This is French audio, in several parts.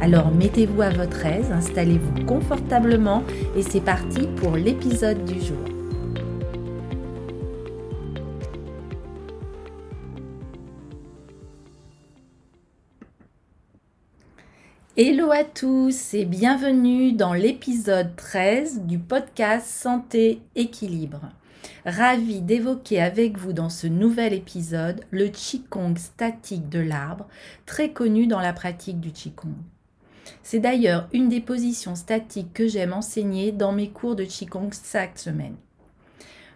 Alors mettez-vous à votre aise, installez-vous confortablement et c'est parti pour l'épisode du jour. Hello à tous et bienvenue dans l'épisode 13 du podcast Santé Équilibre. Ravi d'évoquer avec vous dans ce nouvel épisode le Qigong statique de l'arbre, très connu dans la pratique du Qigong. C'est d'ailleurs une des positions statiques que j'aime enseigner dans mes cours de Qigong chaque semaine.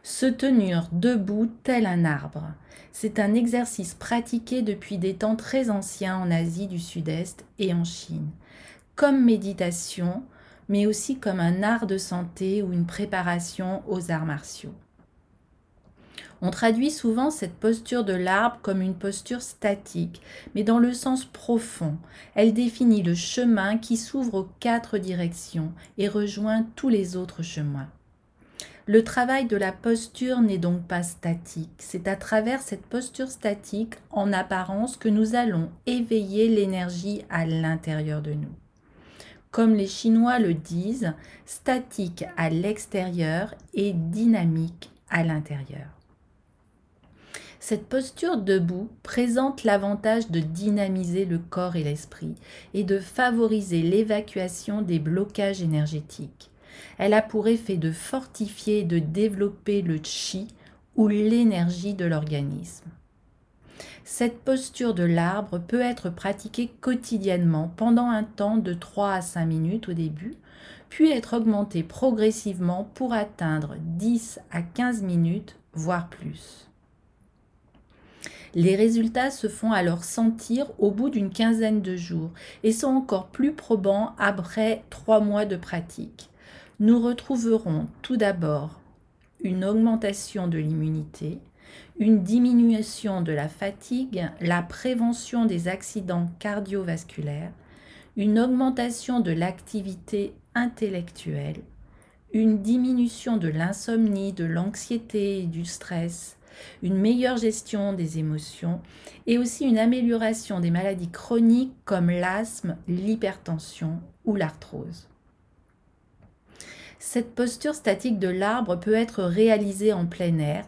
Se tenir debout tel un arbre. C'est un exercice pratiqué depuis des temps très anciens en Asie du Sud-Est et en Chine, comme méditation, mais aussi comme un art de santé ou une préparation aux arts martiaux. On traduit souvent cette posture de l'arbre comme une posture statique, mais dans le sens profond. Elle définit le chemin qui s'ouvre aux quatre directions et rejoint tous les autres chemins. Le travail de la posture n'est donc pas statique, c'est à travers cette posture statique en apparence que nous allons éveiller l'énergie à l'intérieur de nous. Comme les Chinois le disent, statique à l'extérieur et dynamique à l'intérieur. Cette posture debout présente l'avantage de dynamiser le corps et l'esprit et de favoriser l'évacuation des blocages énergétiques. Elle a pour effet de fortifier et de développer le chi ou l'énergie de l'organisme. Cette posture de l'arbre peut être pratiquée quotidiennement pendant un temps de 3 à 5 minutes au début, puis être augmentée progressivement pour atteindre 10 à 15 minutes, voire plus. Les résultats se font alors sentir au bout d'une quinzaine de jours et sont encore plus probants après trois mois de pratique. Nous retrouverons tout d'abord une augmentation de l'immunité, une diminution de la fatigue, la prévention des accidents cardiovasculaires, une augmentation de l'activité intellectuelle, une diminution de l'insomnie, de l'anxiété et du stress, une meilleure gestion des émotions et aussi une amélioration des maladies chroniques comme l'asthme, l'hypertension ou l'arthrose. Cette posture statique de l'arbre peut être réalisée en plein air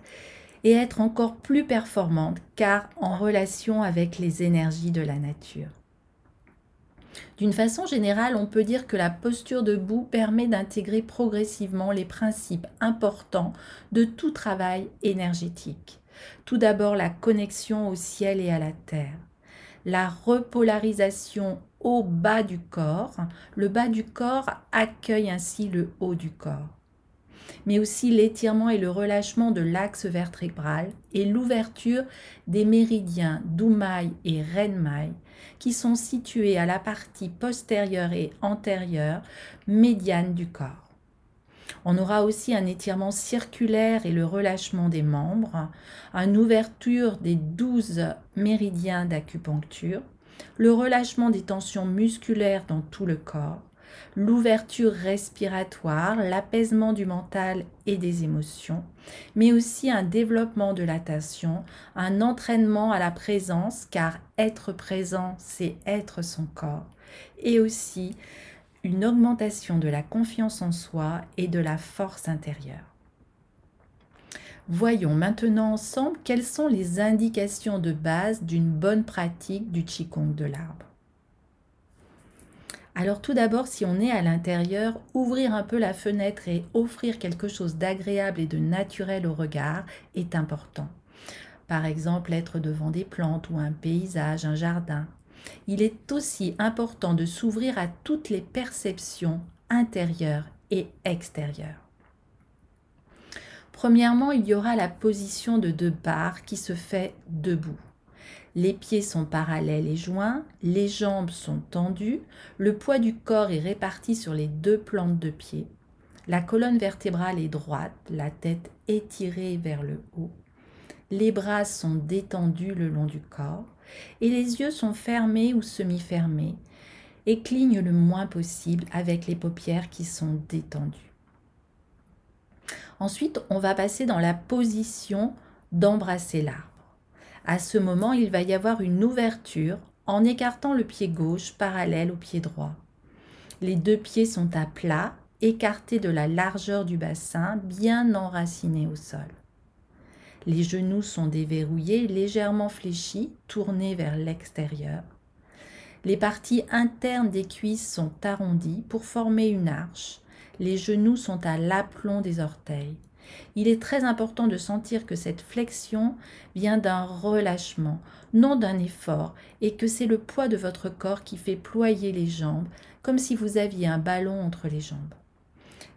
et être encore plus performante car en relation avec les énergies de la nature. D'une façon générale, on peut dire que la posture debout permet d'intégrer progressivement les principes importants de tout travail énergétique. Tout d'abord la connexion au ciel et à la terre, la repolarisation au bas du corps. Le bas du corps accueille ainsi le haut du corps mais aussi l'étirement et le relâchement de l'axe vertébral et l'ouverture des méridiens d'Oumaï et Renmaï qui sont situés à la partie postérieure et antérieure médiane du corps. On aura aussi un étirement circulaire et le relâchement des membres, une ouverture des douze méridiens d'acupuncture, le relâchement des tensions musculaires dans tout le corps, l'ouverture respiratoire, l'apaisement du mental et des émotions, mais aussi un développement de l'attention, un entraînement à la présence, car être présent, c'est être son corps, et aussi une augmentation de la confiance en soi et de la force intérieure. Voyons maintenant ensemble quelles sont les indications de base d'une bonne pratique du Qigong de l'arbre. Alors tout d'abord, si on est à l'intérieur, ouvrir un peu la fenêtre et offrir quelque chose d'agréable et de naturel au regard est important. Par exemple, être devant des plantes ou un paysage, un jardin. Il est aussi important de s'ouvrir à toutes les perceptions intérieures et extérieures. Premièrement, il y aura la position de deux barres qui se fait debout. Les pieds sont parallèles et joints, les jambes sont tendues, le poids du corps est réparti sur les deux plantes de pied. La colonne vertébrale est droite, la tête étirée vers le haut. Les bras sont détendus le long du corps et les yeux sont fermés ou semi-fermés et clignent le moins possible avec les paupières qui sont détendues. Ensuite, on va passer dans la position d'embrasser l'arbre. À ce moment, il va y avoir une ouverture en écartant le pied gauche parallèle au pied droit. Les deux pieds sont à plat écartés de la largeur du bassin, bien enracinés au sol. Les genoux sont déverrouillés, légèrement fléchis, tournés vers l'extérieur. Les parties internes des cuisses sont arrondies pour former une arche. Les genoux sont à l'aplomb des orteils. Il est très important de sentir que cette flexion vient d'un relâchement, non d'un effort, et que c'est le poids de votre corps qui fait ployer les jambes, comme si vous aviez un ballon entre les jambes.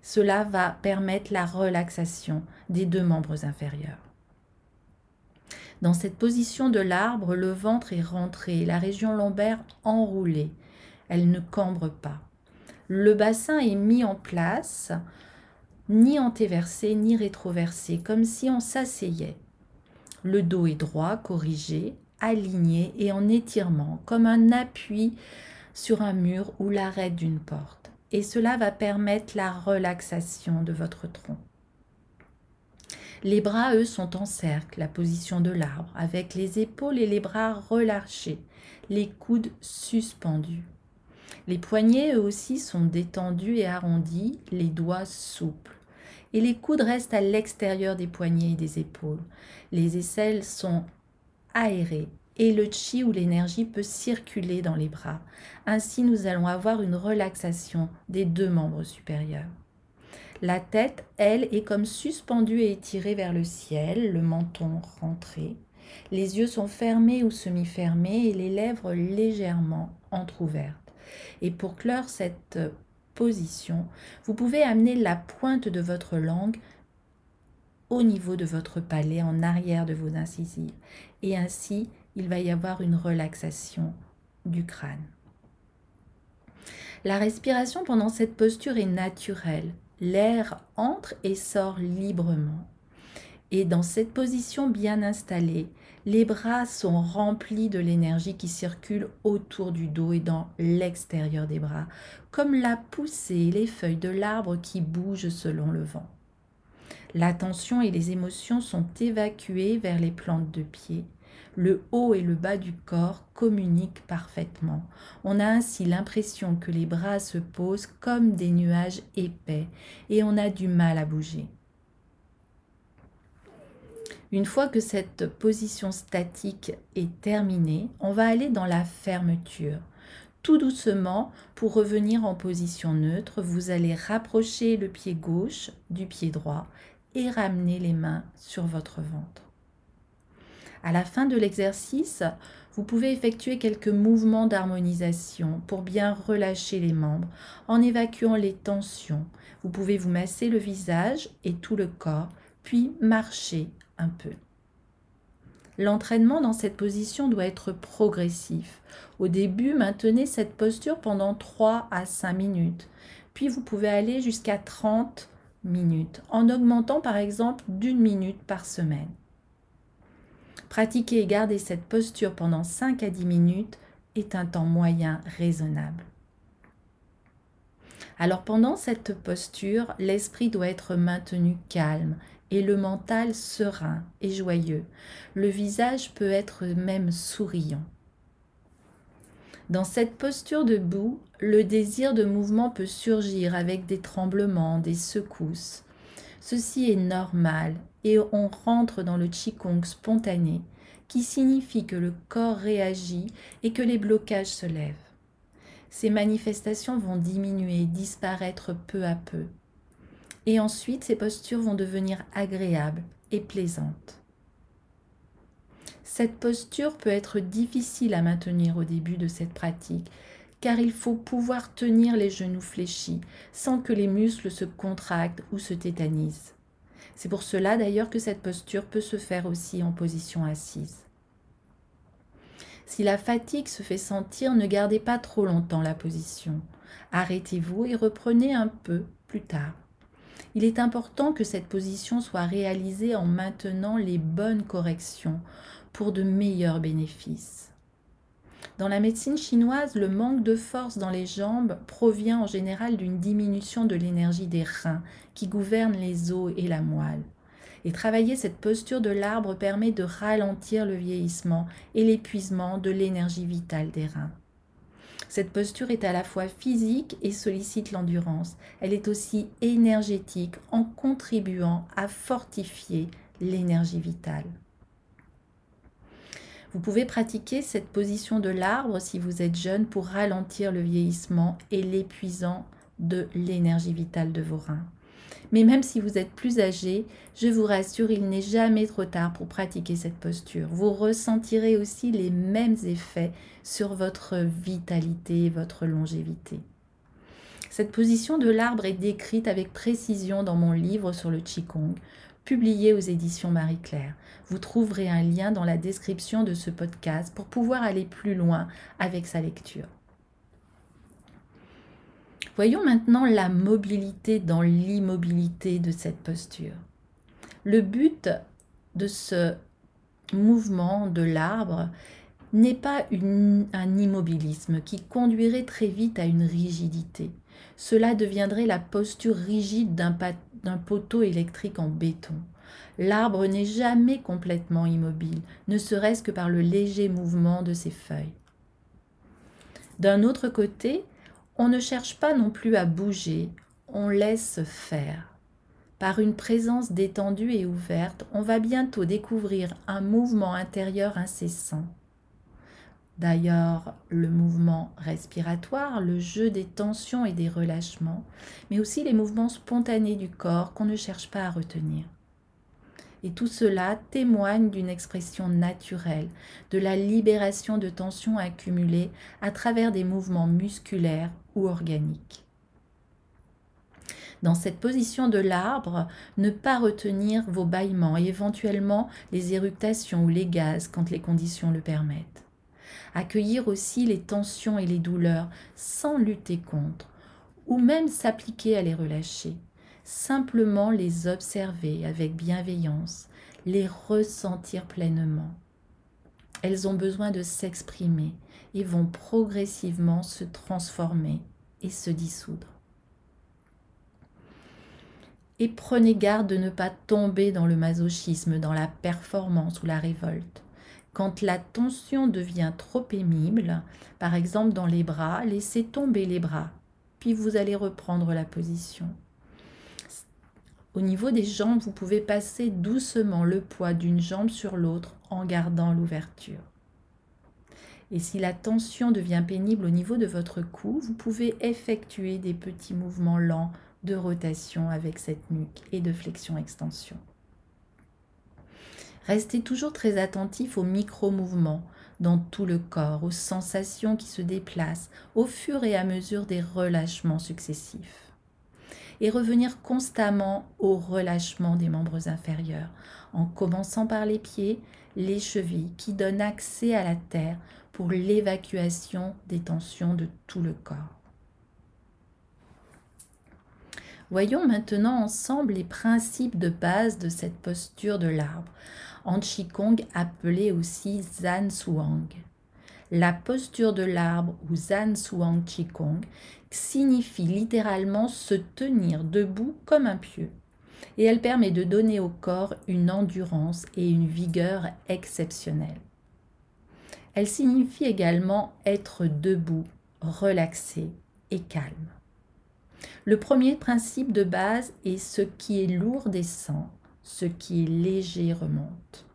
Cela va permettre la relaxation des deux membres inférieurs. Dans cette position de l'arbre, le ventre est rentré, la région lombaire enroulée. Elle ne cambre pas. Le bassin est mis en place, ni antéversé, ni rétroversé, comme si on s'asseyait. Le dos est droit, corrigé, aligné et en étirement, comme un appui sur un mur ou l'arrêt d'une porte et cela va permettre la relaxation de votre tronc. Les bras, eux, sont en cercle, la position de l'arbre, avec les épaules et les bras relâchés, les coudes suspendus. Les poignets, eux aussi, sont détendus et arrondis, les doigts souples. Et les coudes restent à l'extérieur des poignets et des épaules. Les aisselles sont aérées et le chi ou l'énergie peut circuler dans les bras. Ainsi, nous allons avoir une relaxation des deux membres supérieurs. La tête, elle, est comme suspendue et étirée vers le ciel, le menton rentré. Les yeux sont fermés ou semi-fermés et les lèvres légèrement entr'ouvertes. Et pour clore cette vous pouvez amener la pointe de votre langue au niveau de votre palais, en arrière de vos incisives, et ainsi il va y avoir une relaxation du crâne. La respiration pendant cette posture est naturelle. L'air entre et sort librement. Et dans cette position bien installée, les bras sont remplis de l'énergie qui circule autour du dos et dans l'extérieur des bras, comme la poussée et les feuilles de l'arbre qui bougent selon le vent. L'attention et les émotions sont évacuées vers les plantes de pied le haut et le bas du corps communiquent parfaitement. On a ainsi l'impression que les bras se posent comme des nuages épais et on a du mal à bouger. Une fois que cette position statique est terminée, on va aller dans la fermeture. Tout doucement, pour revenir en position neutre, vous allez rapprocher le pied gauche du pied droit et ramener les mains sur votre ventre. À la fin de l'exercice, vous pouvez effectuer quelques mouvements d'harmonisation pour bien relâcher les membres en évacuant les tensions. Vous pouvez vous masser le visage et tout le corps, puis marcher peu. L'entraînement dans cette position doit être progressif. Au début, maintenez cette posture pendant 3 à 5 minutes. Puis vous pouvez aller jusqu'à 30 minutes en augmentant par exemple d'une minute par semaine. Pratiquer et garder cette posture pendant 5 à 10 minutes est un temps moyen raisonnable. Alors pendant cette posture, l'esprit doit être maintenu calme et le mental serein et joyeux. Le visage peut être même souriant. Dans cette posture debout, le désir de mouvement peut surgir avec des tremblements, des secousses. Ceci est normal et on rentre dans le Qigong spontané qui signifie que le corps réagit et que les blocages se lèvent. Ces manifestations vont diminuer, disparaître peu à peu. Et ensuite, ces postures vont devenir agréables et plaisantes. Cette posture peut être difficile à maintenir au début de cette pratique, car il faut pouvoir tenir les genoux fléchis sans que les muscles se contractent ou se tétanisent. C'est pour cela d'ailleurs que cette posture peut se faire aussi en position assise. Si la fatigue se fait sentir, ne gardez pas trop longtemps la position. Arrêtez-vous et reprenez un peu plus tard. Il est important que cette position soit réalisée en maintenant les bonnes corrections pour de meilleurs bénéfices. Dans la médecine chinoise, le manque de force dans les jambes provient en général d'une diminution de l'énergie des reins qui gouvernent les os et la moelle. Et travailler cette posture de l'arbre permet de ralentir le vieillissement et l'épuisement de l'énergie vitale des reins. Cette posture est à la fois physique et sollicite l'endurance. Elle est aussi énergétique en contribuant à fortifier l'énergie vitale. Vous pouvez pratiquer cette position de l'arbre si vous êtes jeune pour ralentir le vieillissement et l'épuisant de l'énergie vitale de vos reins. Mais même si vous êtes plus âgé, je vous rassure, il n'est jamais trop tard pour pratiquer cette posture. Vous ressentirez aussi les mêmes effets sur votre vitalité et votre longévité. Cette position de l'arbre est décrite avec précision dans mon livre sur le Qigong, publié aux éditions Marie-Claire. Vous trouverez un lien dans la description de ce podcast pour pouvoir aller plus loin avec sa lecture. Voyons maintenant la mobilité dans l'immobilité de cette posture. Le but de ce mouvement de l'arbre n'est pas un immobilisme qui conduirait très vite à une rigidité. Cela deviendrait la posture rigide d'un poteau électrique en béton. L'arbre n'est jamais complètement immobile, ne serait-ce que par le léger mouvement de ses feuilles. D'un autre côté, on ne cherche pas non plus à bouger, on laisse faire. Par une présence détendue et ouverte, on va bientôt découvrir un mouvement intérieur incessant. D'ailleurs, le mouvement respiratoire, le jeu des tensions et des relâchements, mais aussi les mouvements spontanés du corps qu'on ne cherche pas à retenir. Et tout cela témoigne d'une expression naturelle, de la libération de tensions accumulées à travers des mouvements musculaires ou organiques. Dans cette position de l'arbre, ne pas retenir vos bâillements et éventuellement les éructations ou les gaz quand les conditions le permettent. Accueillir aussi les tensions et les douleurs sans lutter contre, ou même s'appliquer à les relâcher simplement les observer avec bienveillance, les ressentir pleinement. Elles ont besoin de s'exprimer et vont progressivement se transformer et se dissoudre. Et prenez garde de ne pas tomber dans le masochisme, dans la performance ou la révolte. Quand la tension devient trop pénible, par exemple dans les bras, laissez tomber les bras, puis vous allez reprendre la position. Au niveau des jambes, vous pouvez passer doucement le poids d'une jambe sur l'autre en gardant l'ouverture. Et si la tension devient pénible au niveau de votre cou, vous pouvez effectuer des petits mouvements lents de rotation avec cette nuque et de flexion-extension. Restez toujours très attentif aux micro-mouvements dans tout le corps, aux sensations qui se déplacent au fur et à mesure des relâchements successifs et revenir constamment au relâchement des membres inférieurs, en commençant par les pieds, les chevilles qui donnent accès à la terre pour l'évacuation des tensions de tout le corps. Voyons maintenant ensemble les principes de base de cette posture de l'arbre, en Qigong appelée aussi Zan Suang. La posture de l'arbre ou Zan Suang Qigong signifie littéralement se tenir debout comme un pieu. Et elle permet de donner au corps une endurance et une vigueur exceptionnelles. Elle signifie également être debout, relaxé et calme. Le premier principe de base est ce qui est lourd descend, ce qui est léger remonte.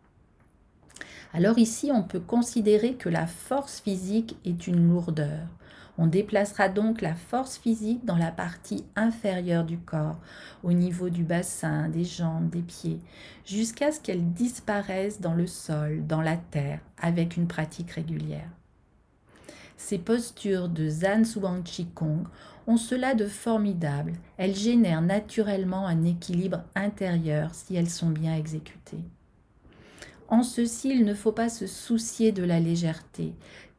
Alors ici, on peut considérer que la force physique est une lourdeur. On déplacera donc la force physique dans la partie inférieure du corps, au niveau du bassin, des jambes, des pieds, jusqu'à ce qu'elle disparaisse dans le sol, dans la terre, avec une pratique régulière. Ces postures de Zan Suang Kong ont cela de formidable. Elles génèrent naturellement un équilibre intérieur si elles sont bien exécutées. En ceci, il ne faut pas se soucier de la légèreté,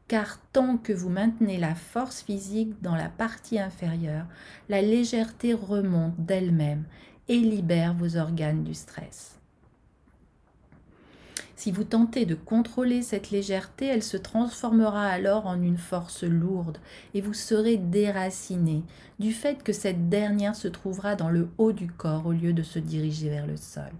car tant que vous maintenez la force physique dans la partie inférieure, la légèreté remonte d'elle-même et libère vos organes du stress. Si vous tentez de contrôler cette légèreté, elle se transformera alors en une force lourde et vous serez déraciné du fait que cette dernière se trouvera dans le haut du corps au lieu de se diriger vers le sol.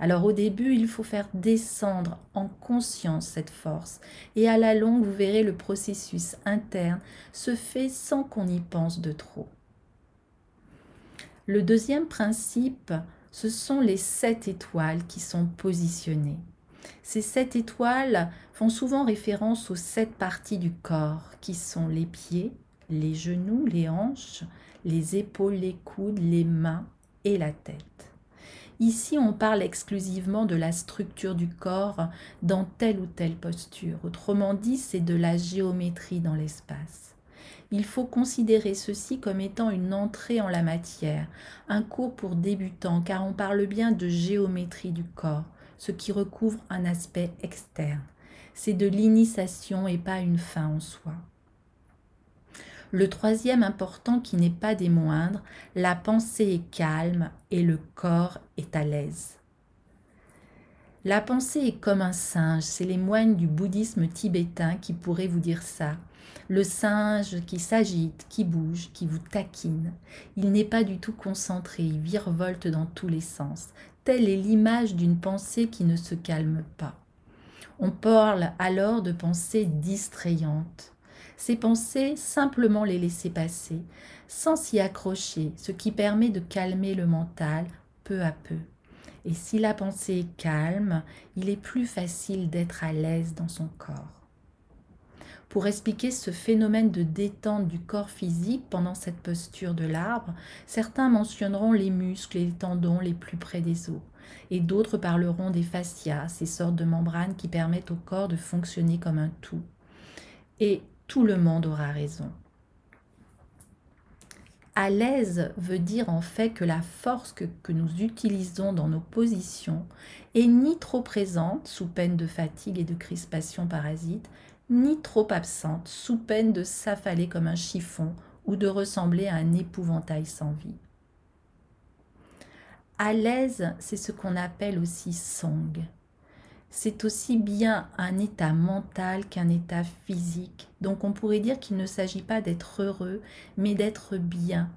Alors au début, il faut faire descendre en conscience cette force et à la longue, vous verrez le processus interne se fait sans qu'on y pense de trop. Le deuxième principe, ce sont les sept étoiles qui sont positionnées. Ces sept étoiles font souvent référence aux sept parties du corps qui sont les pieds, les genoux, les hanches, les épaules, les coudes, les mains et la tête. Ici, on parle exclusivement de la structure du corps dans telle ou telle posture. Autrement dit, c'est de la géométrie dans l'espace. Il faut considérer ceci comme étant une entrée en la matière, un cours pour débutants, car on parle bien de géométrie du corps, ce qui recouvre un aspect externe. C'est de l'initiation et pas une fin en soi. Le troisième important qui n'est pas des moindres, la pensée est calme et le corps est à l'aise. La pensée est comme un singe, c'est les moines du bouddhisme tibétain qui pourraient vous dire ça. Le singe qui s'agite, qui bouge, qui vous taquine. Il n'est pas du tout concentré, il virevolte dans tous les sens. Telle est l'image d'une pensée qui ne se calme pas. On parle alors de pensée distrayante ces pensées, simplement les laisser passer, sans s'y accrocher, ce qui permet de calmer le mental peu à peu. Et si la pensée est calme, il est plus facile d'être à l'aise dans son corps. Pour expliquer ce phénomène de détente du corps physique pendant cette posture de l'arbre, certains mentionneront les muscles et les tendons les plus près des os, et d'autres parleront des fascias, ces sortes de membranes qui permettent au corps de fonctionner comme un tout. Et tout le monde aura raison. À l'aise veut dire en fait que la force que, nous utilisons dans nos positions est ni trop présente sous peine de fatigue et de crispation parasite, ni trop absente sous peine de s'affaler comme un chiffon ou de ressembler à un épouvantail sans vie. À l'aise, c'est ce qu'on appelle aussi song, c'est aussi bien un état mental qu'un état physique. Donc on pourrait dire qu'il ne s'agit pas d'être heureux, mais d'être bien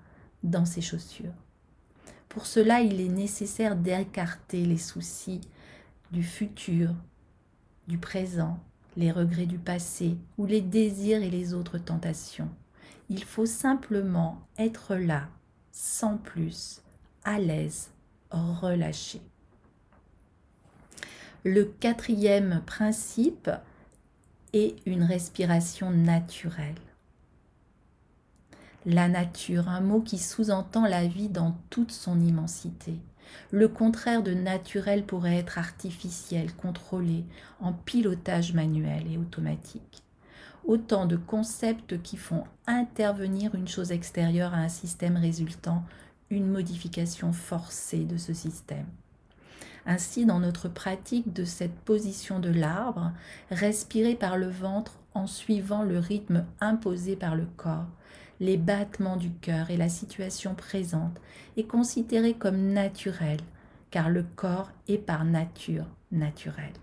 dans ses chaussures. Pour cela, il est nécessaire d'écarter les soucis du futur, du présent, les regrets du passé ou les désirs et les autres tentations. Il faut simplement être là, sans plus, à l'aise, relâché. Le quatrième principe est une respiration naturelle. La nature, un mot qui sous-entend la vie dans toute son immensité. Le contraire de naturel pourrait être artificiel, contrôlé, en pilotage manuel et automatique. Autant de concepts qui font intervenir une chose extérieure à un système résultant une modification forcée de ce système. Ainsi, dans notre pratique de cette position de l'arbre, respirer par le ventre en suivant le rythme imposé par le corps, les battements du cœur et la situation présente est considéré comme naturel, car le corps est par nature naturel.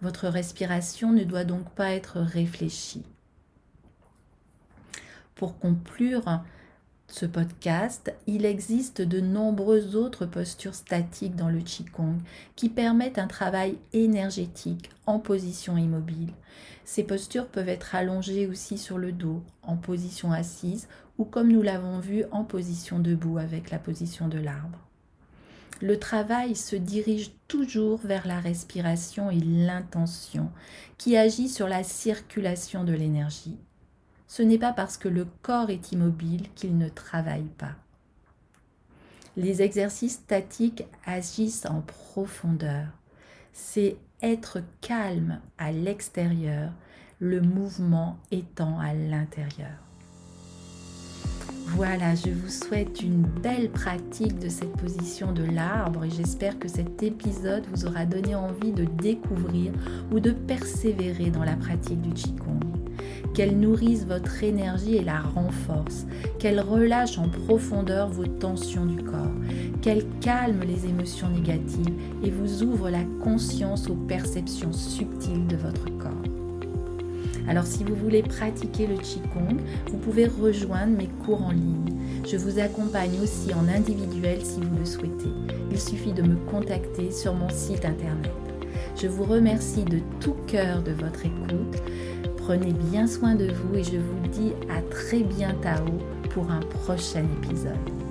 Votre respiration ne doit donc pas être réfléchie. Pour conclure, ce podcast, il existe de nombreuses autres postures statiques dans le Qigong qui permettent un travail énergétique en position immobile. Ces postures peuvent être allongées aussi sur le dos, en position assise ou comme nous l'avons vu en position debout avec la position de l'arbre. Le travail se dirige toujours vers la respiration et l'intention qui agit sur la circulation de l'énergie ce n'est pas parce que le corps est immobile qu'il ne travaille pas. Les exercices statiques agissent en profondeur. C'est être calme à l'extérieur, le mouvement étant à l'intérieur. Voilà, je vous souhaite une belle pratique de cette position de l'arbre et j'espère que cet épisode vous aura donné envie de découvrir ou de persévérer dans la pratique du Qigong. Qu'elle nourrisse votre énergie et la renforce, qu'elle relâche en profondeur vos tensions du corps, qu'elle calme les émotions négatives et vous ouvre la conscience aux perceptions subtiles de votre corps. Alors si vous voulez pratiquer le Qigong, vous pouvez rejoindre mes cours en ligne. Je vous accompagne aussi en individuel si vous le souhaitez. Il suffit de me contacter sur mon site internet. Je vous remercie de tout cœur de votre écoute. Prenez bien soin de vous et je vous dis à très bientôt pour un prochain épisode.